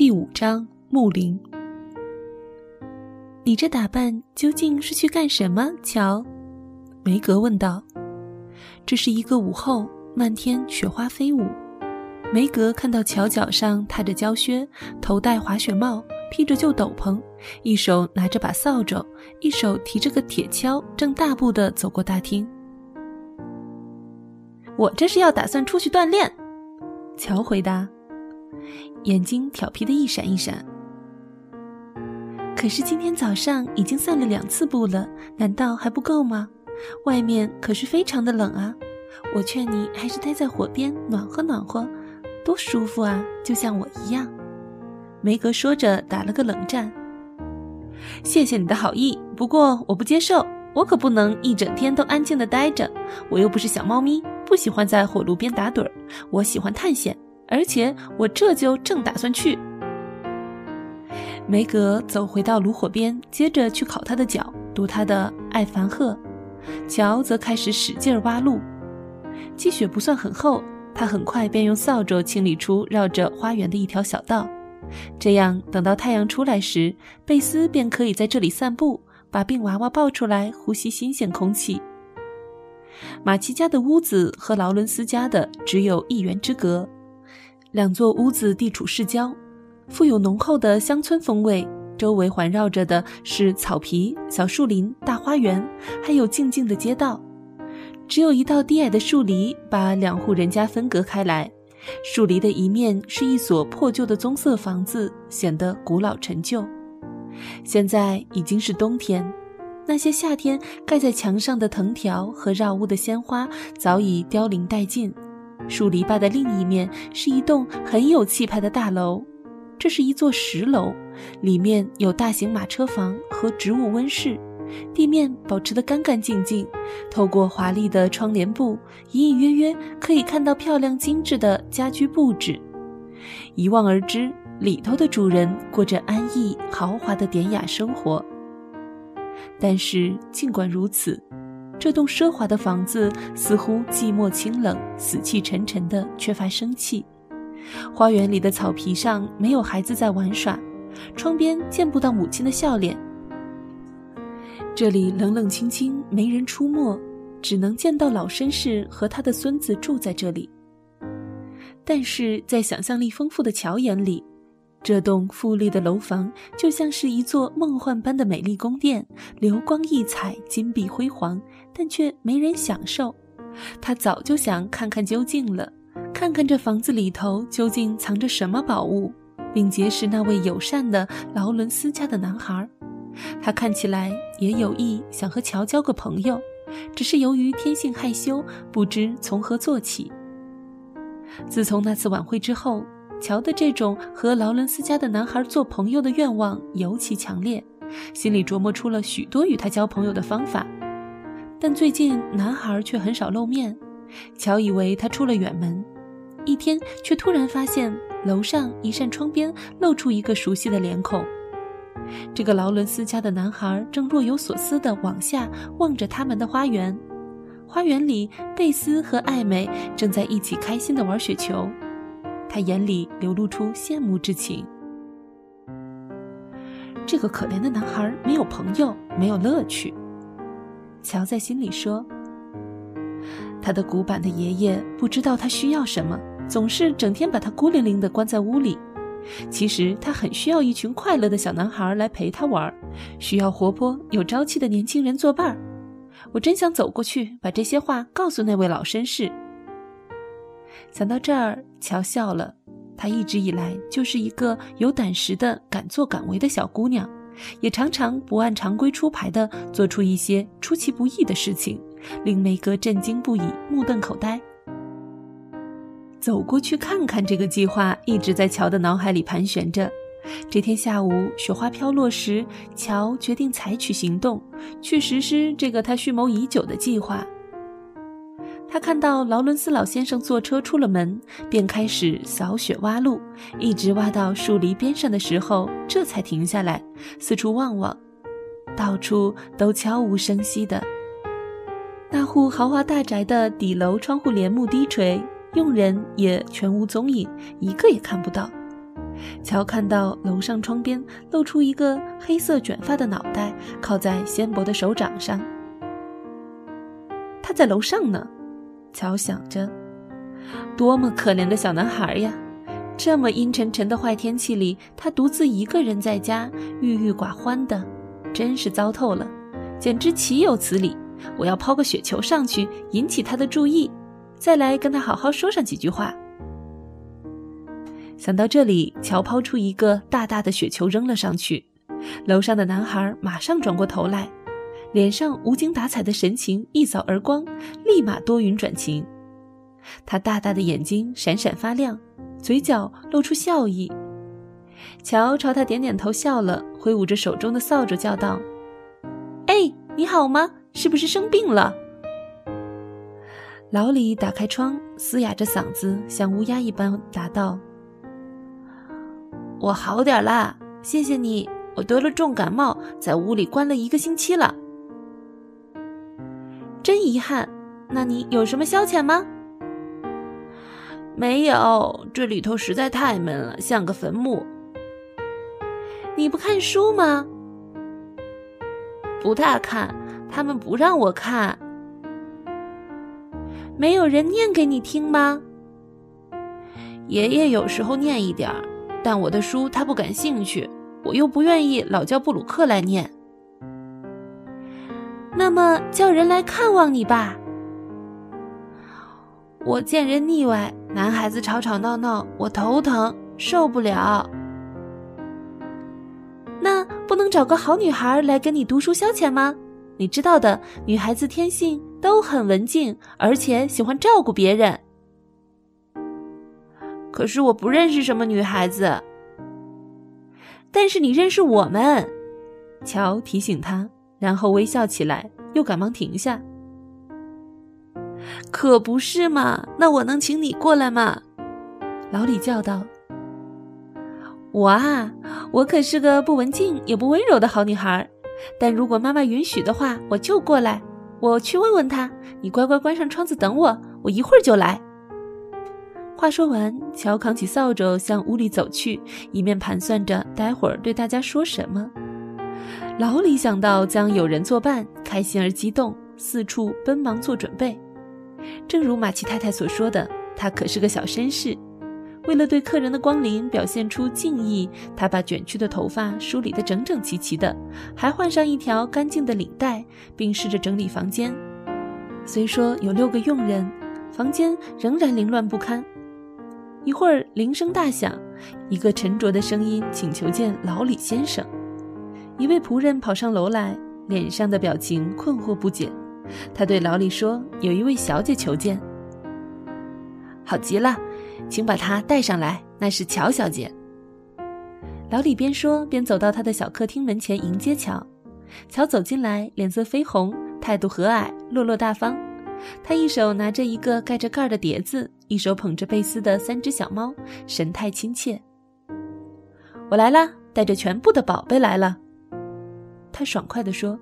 第五章木林。你这打扮究竟是去干什么？乔，梅格问道。这是一个午后，漫天雪花飞舞。梅格看到乔脚上踏着胶靴，头戴滑雪帽，披着旧斗篷，一手拿着把扫帚，一手提着个铁锹，正大步地走过大厅。我这是要打算出去锻炼，乔回答。眼睛调皮的一闪一闪。可是今天早上已经散了两次步了，难道还不够吗？外面可是非常的冷啊！我劝你还是待在火边暖和暖和，多舒服啊！就像我一样。梅格说着打了个冷战。谢谢你的好意，不过我不接受，我可不能一整天都安静的待着。我又不是小猫咪，不喜欢在火炉边打盹儿，我喜欢探险。而且我这就正打算去。梅格走回到炉火边，接着去烤他的脚，读他的《艾凡赫》。乔则开始使劲挖路。积雪不算很厚，他很快便用扫帚清理出绕着花园的一条小道。这样，等到太阳出来时，贝斯便可以在这里散步，把病娃娃抱出来，呼吸新鲜空气。马奇家的屋子和劳伦斯家的只有一园之隔。两座屋子地处市郊，富有浓厚的乡村风味。周围环绕着的是草皮、小树林、大花园，还有静静的街道。只有一道低矮的树篱把两户人家分隔开来。树篱的一面是一所破旧的棕色房子，显得古老陈旧。现在已经是冬天，那些夏天盖在墙上的藤条和绕屋的鲜花早已凋零殆尽。树篱笆的另一面是一栋很有气派的大楼，这是一座石楼，里面有大型马车房和植物温室，地面保持得干干净净。透过华丽的窗帘布，隐隐约约可以看到漂亮精致的家居布置。一望而知，里头的主人过着安逸豪华的典雅生活。但是尽管如此。这栋奢华的房子似乎寂寞清冷、死气沉沉的，缺乏生气。花园里的草皮上没有孩子在玩耍，窗边见不到母亲的笑脸。这里冷冷清清，没人出没，只能见到老绅士和他的孙子住在这里。但是在想象力丰富的乔眼里，这栋富丽的楼房就像是一座梦幻般的美丽宫殿，流光溢彩，金碧辉煌，但却没人享受。他早就想看看究竟了，看看这房子里头究竟藏着什么宝物，并结识那位友善的劳伦斯家的男孩。他看起来也有意想和乔交个朋友，只是由于天性害羞，不知从何做起。自从那次晚会之后。乔的这种和劳伦斯家的男孩做朋友的愿望尤其强烈，心里琢磨出了许多与他交朋友的方法。但最近男孩却很少露面，乔以为他出了远门。一天，却突然发现楼上一扇窗边露出一个熟悉的脸孔。这个劳伦斯家的男孩正若有所思地往下望着他们的花园，花园里贝斯和艾美正在一起开心地玩雪球。他眼里流露出羡慕之情。这个可怜的男孩没有朋友，没有乐趣。乔在心里说：“他的古板的爷爷不知道他需要什么，总是整天把他孤零零的关在屋里。其实他很需要一群快乐的小男孩来陪他玩，需要活泼有朝气的年轻人作伴。我真想走过去，把这些话告诉那位老绅士。”想到这儿，乔笑了。她一直以来就是一个有胆识的、敢作敢为的小姑娘，也常常不按常规出牌的做出一些出其不意的事情，令梅格震惊不已，目瞪口呆。走过去看看这个计划一直在乔的脑海里盘旋着。这天下午，雪花飘落时，乔决定采取行动，去实施这个他蓄谋已久的计划。他看到劳伦斯老先生坐车出了门，便开始扫雪挖路，一直挖到树篱边上的时候，这才停下来，四处望望，到处都悄无声息的。那户豪华大宅的底楼窗户帘幕低垂，佣人也全无踪影，一个也看不到。乔看到楼上窗边露出一个黑色卷发的脑袋，靠在纤薄的手掌上。他在楼上呢，乔想着，多么可怜的小男孩呀！这么阴沉沉的坏天气里，他独自一个人在家，郁郁寡欢的，真是糟透了，简直岂有此理！我要抛个雪球上去，引起他的注意，再来跟他好好说上几句话。想到这里，乔抛出一个大大的雪球扔了上去，楼上的男孩马上转过头来，脸上无精打采的神情一扫而光，立马多云转晴。他大大的眼睛闪闪发亮，嘴角露出笑意。乔朝他点点头笑了，挥舞着手中的扫帚叫道：“哎，你好吗？是不是生病了？”老李打开窗，嘶哑着嗓子，像乌鸦一般答道。我好点啦，谢谢你。我得了重感冒，在屋里关了一个星期了，真遗憾。那你有什么消遣吗？没有，这里头实在太闷了，像个坟墓。你不看书吗？不大看，他们不让我看。没有人念给你听吗？爷爷有时候念一点儿。但我的书他不感兴趣，我又不愿意老叫布鲁克来念。那么叫人来看望你吧。我见人腻歪，男孩子吵吵闹闹，我头疼，受不了。那不能找个好女孩来跟你读书消遣吗？你知道的，女孩子天性都很文静，而且喜欢照顾别人。可是我不认识什么女孩子。但是你认识我们，乔提醒他，然后微笑起来，又赶忙停下。可不是嘛？那我能请你过来吗？老李叫道。我啊，我可是个不文静也不温柔的好女孩，但如果妈妈允许的话，我就过来。我去问问她。你乖乖关上窗子等我，我一会儿就来。话说完，乔扛起扫帚向屋里走去，一面盘算着待会儿对大家说什么。老李想到将有人作伴，开心而激动，四处奔忙做准备。正如马奇太太所说的，他可是个小绅士。为了对客人的光临表现出敬意，他把卷曲的头发梳理得整整齐齐的，还换上一条干净的领带，并试着整理房间。虽说有六个佣人，房间仍然凌乱不堪。一会儿铃声大响，一个沉着的声音请求见老李先生。一位仆人跑上楼来，脸上的表情困惑不解。他对老李说：“有一位小姐求见。”好极了，请把她带上来。那是乔小姐。老李边说边走到他的小客厅门前迎接乔。乔走进来，脸色绯红，态度和蔼，落落大方。他一手拿着一个盖着盖儿的碟子，一手捧着贝斯的三只小猫，神态亲切。我来了，带着全部的宝贝来了。他爽快地说：“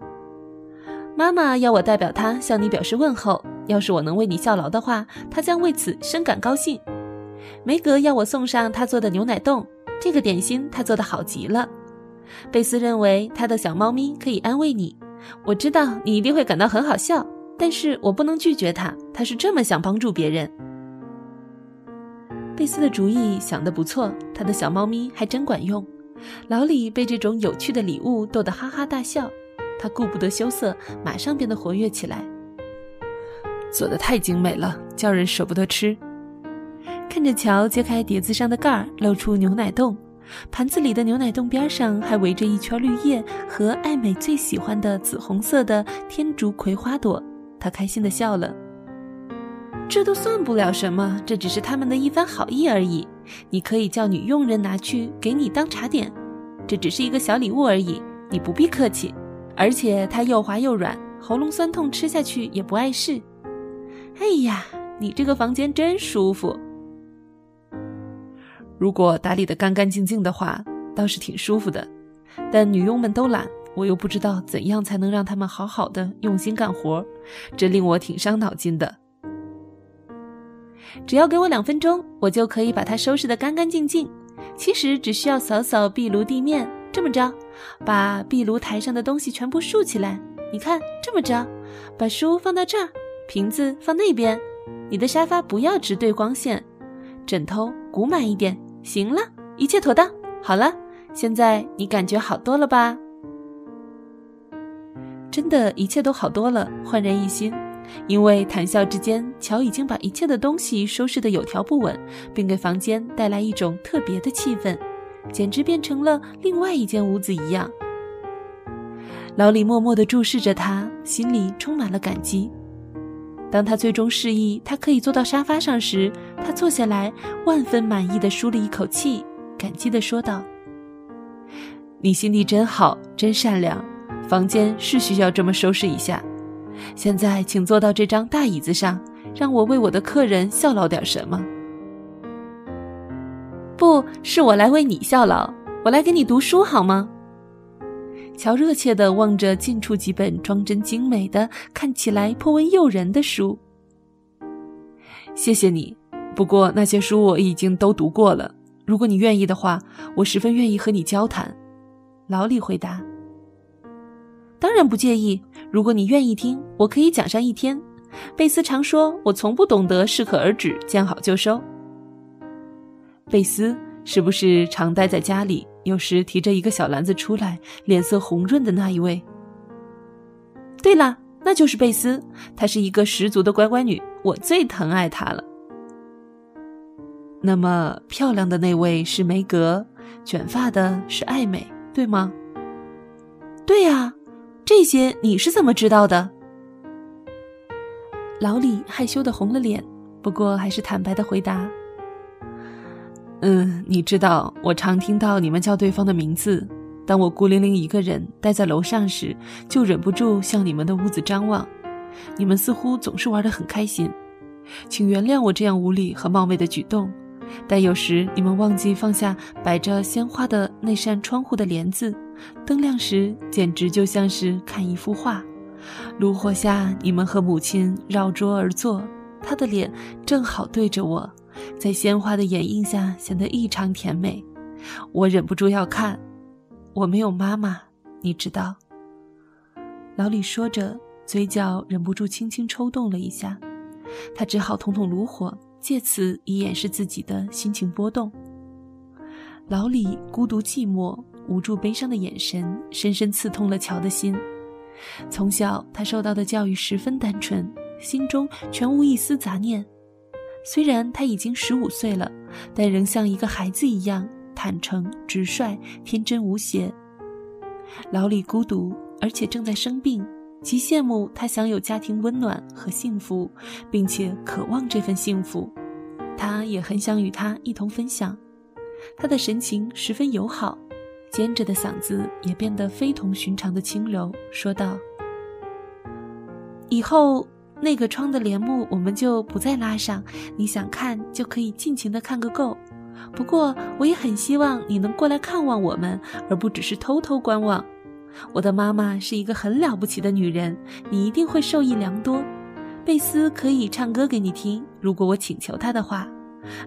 妈妈要我代表她向你表示问候。要是我能为你效劳的话，她将为此深感高兴。梅格要我送上她做的牛奶冻，这个点心她做的好极了。贝斯认为他的小猫咪可以安慰你，我知道你一定会感到很好笑。”但是我不能拒绝他，他是这么想帮助别人。贝斯的主意想得不错，他的小猫咪还真管用。老李被这种有趣的礼物逗得哈哈大笑，他顾不得羞涩，马上变得活跃起来。做的太精美了，叫人舍不得吃。看着乔揭开碟子上的盖儿，露出牛奶冻，盘子里的牛奶冻边上还围着一圈绿叶和爱美最喜欢的紫红色的天竺葵花朵。他开心的笑了。这都算不了什么，这只是他们的一番好意而已。你可以叫女佣人拿去给你当茶点。这只是一个小礼物而已，你不必客气。而且它又滑又软，喉咙酸痛吃下去也不碍事。哎呀，你这个房间真舒服。如果打理的干干净净的话，倒是挺舒服的。但女佣们都懒。我又不知道怎样才能让他们好好的用心干活，这令我挺伤脑筋的。只要给我两分钟，我就可以把它收拾得干干净净。其实只需要扫扫壁炉地面，这么着，把壁炉台上的东西全部竖起来。你看，这么着，把书放到这儿，瓶子放那边，你的沙发不要直对光线，枕头鼓满一点。行了，一切妥当。好了，现在你感觉好多了吧？真的，一切都好多了，焕然一新。因为谈笑之间，乔已经把一切的东西收拾得有条不紊，并给房间带来一种特别的气氛，简直变成了另外一间屋子一样。老李默默地注视着他，心里充满了感激。当他最终示意他可以坐到沙发上时，他坐下来，万分满意地舒了一口气，感激地说道：“你心地真好，真善良。房间是需要这么收拾一下。现在，请坐到这张大椅子上，让我为我的客人效劳点什么。不是我来为你效劳，我来给你读书好吗？”乔热切地望着近处几本装帧精美的、看起来颇为诱人的书。谢谢你，不过那些书我已经都读过了。如果你愿意的话，我十分愿意和你交谈。”老李回答。“当然不介意。如果你愿意听，我可以讲上一天。”贝斯常说：“我从不懂得适可而止，见好就收。”贝斯是不是常待在家里？有时提着一个小篮子出来，脸色红润的那一位。对了，那就是贝斯，她是一个十足的乖乖女，我最疼爱她了。那么漂亮的那位是梅格，卷发的是艾美，对吗？对呀，这些你是怎么知道的？老李害羞的红了脸，不过还是坦白的回答。嗯，你知道，我常听到你们叫对方的名字。当我孤零零一个人待在楼上时，就忍不住向你们的屋子张望。你们似乎总是玩得很开心，请原谅我这样无礼和冒昧的举动。但有时你们忘记放下摆着鲜花的那扇窗户的帘子，灯亮时简直就像是看一幅画。炉火下，你们和母亲绕桌而坐，她的脸正好对着我。在鲜花的掩映下，显得异常甜美。我忍不住要看。我没有妈妈，你知道。老李说着，嘴角忍不住轻轻抽动了一下。他只好捅捅炉火，借此以掩饰自己的心情波动。老李孤独寂寞、无助悲伤的眼神，深深刺痛了乔的心。从小，他受到的教育十分单纯，心中全无一丝杂念。虽然他已经十五岁了，但仍像一个孩子一样坦诚、直率、天真无邪。老李孤独，而且正在生病，极羡慕他享有家庭温暖和幸福，并且渴望这份幸福。他也很想与他一同分享。他的神情十分友好，尖着的嗓子也变得非同寻常的轻柔，说道：“以后。”那个窗的帘幕我们就不再拉上，你想看就可以尽情的看个够。不过我也很希望你能过来看望我们，而不只是偷偷观望。我的妈妈是一个很了不起的女人，你一定会受益良多。贝斯可以唱歌给你听，如果我请求她的话，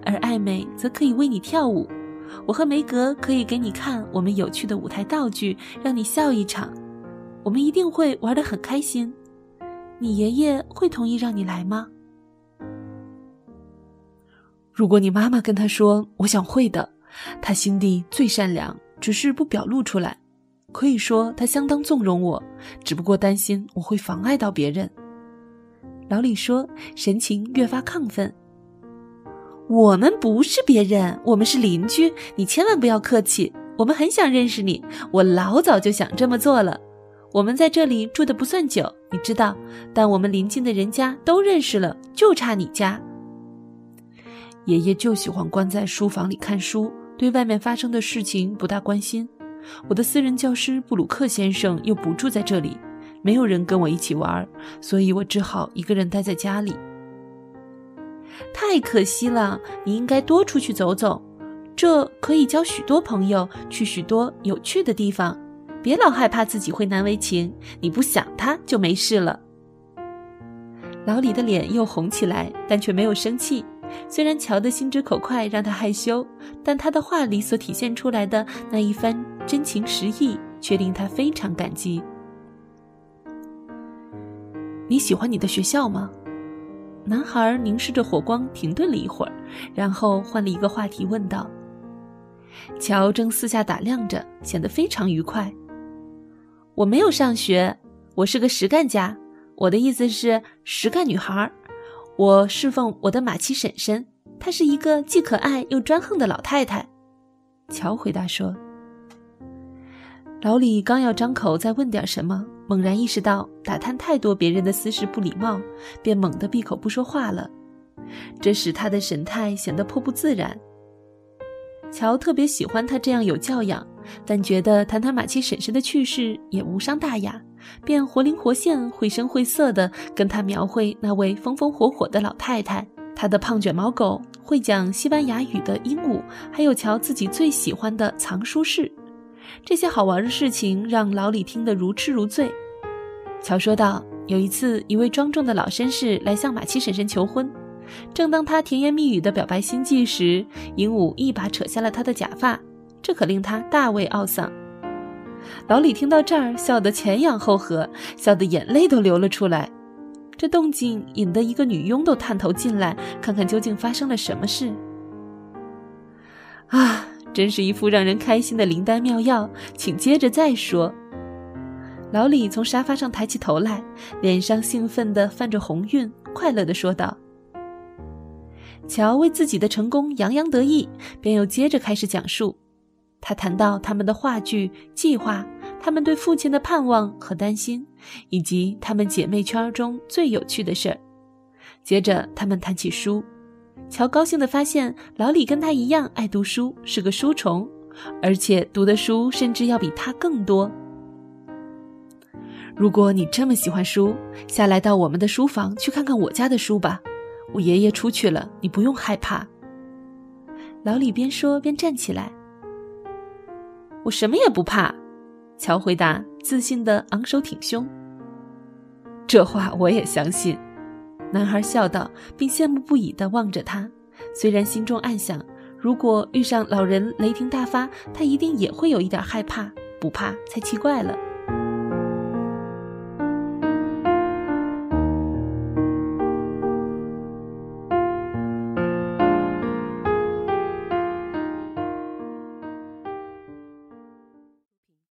而艾美则可以为你跳舞。我和梅格可以给你看我们有趣的舞台道具，让你笑一场。我们一定会玩得很开心。你爷爷会同意让你来吗？如果你妈妈跟他说，我想会的。他心地最善良，只是不表露出来。可以说他相当纵容我，只不过担心我会妨碍到别人。老李说，神情越发亢奋。我们不是别人，我们是邻居。你千万不要客气，我们很想认识你。我老早就想这么做了。我们在这里住的不算久，你知道，但我们邻近的人家都认识了，就差你家。爷爷就喜欢关在书房里看书，对外面发生的事情不大关心。我的私人教师布鲁克先生又不住在这里，没有人跟我一起玩，所以我只好一个人待在家里。太可惜了，你应该多出去走走，这可以交许多朋友，去许多有趣的地方。别老害怕自己会难为情，你不想他就没事了。老李的脸又红起来，但却没有生气，虽然乔的心直口快让他害羞，但他的话里所体现出来的那一番真情实意，却令他非常感激。你喜欢你的学校吗？男孩凝视着火光，停顿了一会儿，然后换了一个话题问道。乔正四下打量着，显得非常愉快。我没有上学，我是个实干家。我的意思是实干女孩。我侍奉我的马奇婶婶，她是一个既可爱又专横的老太太。乔回答说。老李刚要张口再问点什么。猛然意识到打探太多别人的私事不礼貌，便猛地闭口不说话了，这使他的神态显得颇不自然。乔特别喜欢他这样有教养，但觉得谈谈马七婶婶的趣事也无伤大雅，便活灵活现、绘声绘色地跟他描绘那位风风火火的老太太，他的胖卷毛狗，会讲西班牙语的鹦鹉，还有乔自己最喜欢的藏书室。这些好玩的事情让老李听得如痴如醉。乔说道：“有一次，一位庄重的老绅士来向马七婶婶求婚。正当他甜言蜜语地表白心迹时，鹦鹉一把扯下了他的假发，这可令他大为懊丧。”老李听到这儿，笑得前仰后合，笑得眼泪都流了出来。这动静引得一个女佣都探头进来，看看究竟发生了什么事。啊！真是一副让人开心的灵丹妙药，请接着再说。老李从沙发上抬起头来，脸上兴奋地泛着红晕，快乐地说道：“乔为自己的成功洋洋得意，便又接着开始讲述。他谈到他们的话剧计划，他们对父亲的盼望和担心，以及他们姐妹圈中最有趣的事儿。接着，他们谈起书。”乔高兴地发现，老李跟他一样爱读书，是个书虫，而且读的书甚至要比他更多。如果你这么喜欢书，下来到我们的书房去看看我家的书吧。我爷爷出去了，你不用害怕。老李边说边站起来。我什么也不怕，乔回答，自信的昂首挺胸。这话我也相信。男孩笑道，并羡慕不已的望着他，虽然心中暗想：如果遇上老人雷霆大发，他一定也会有一点害怕。不怕才奇怪了。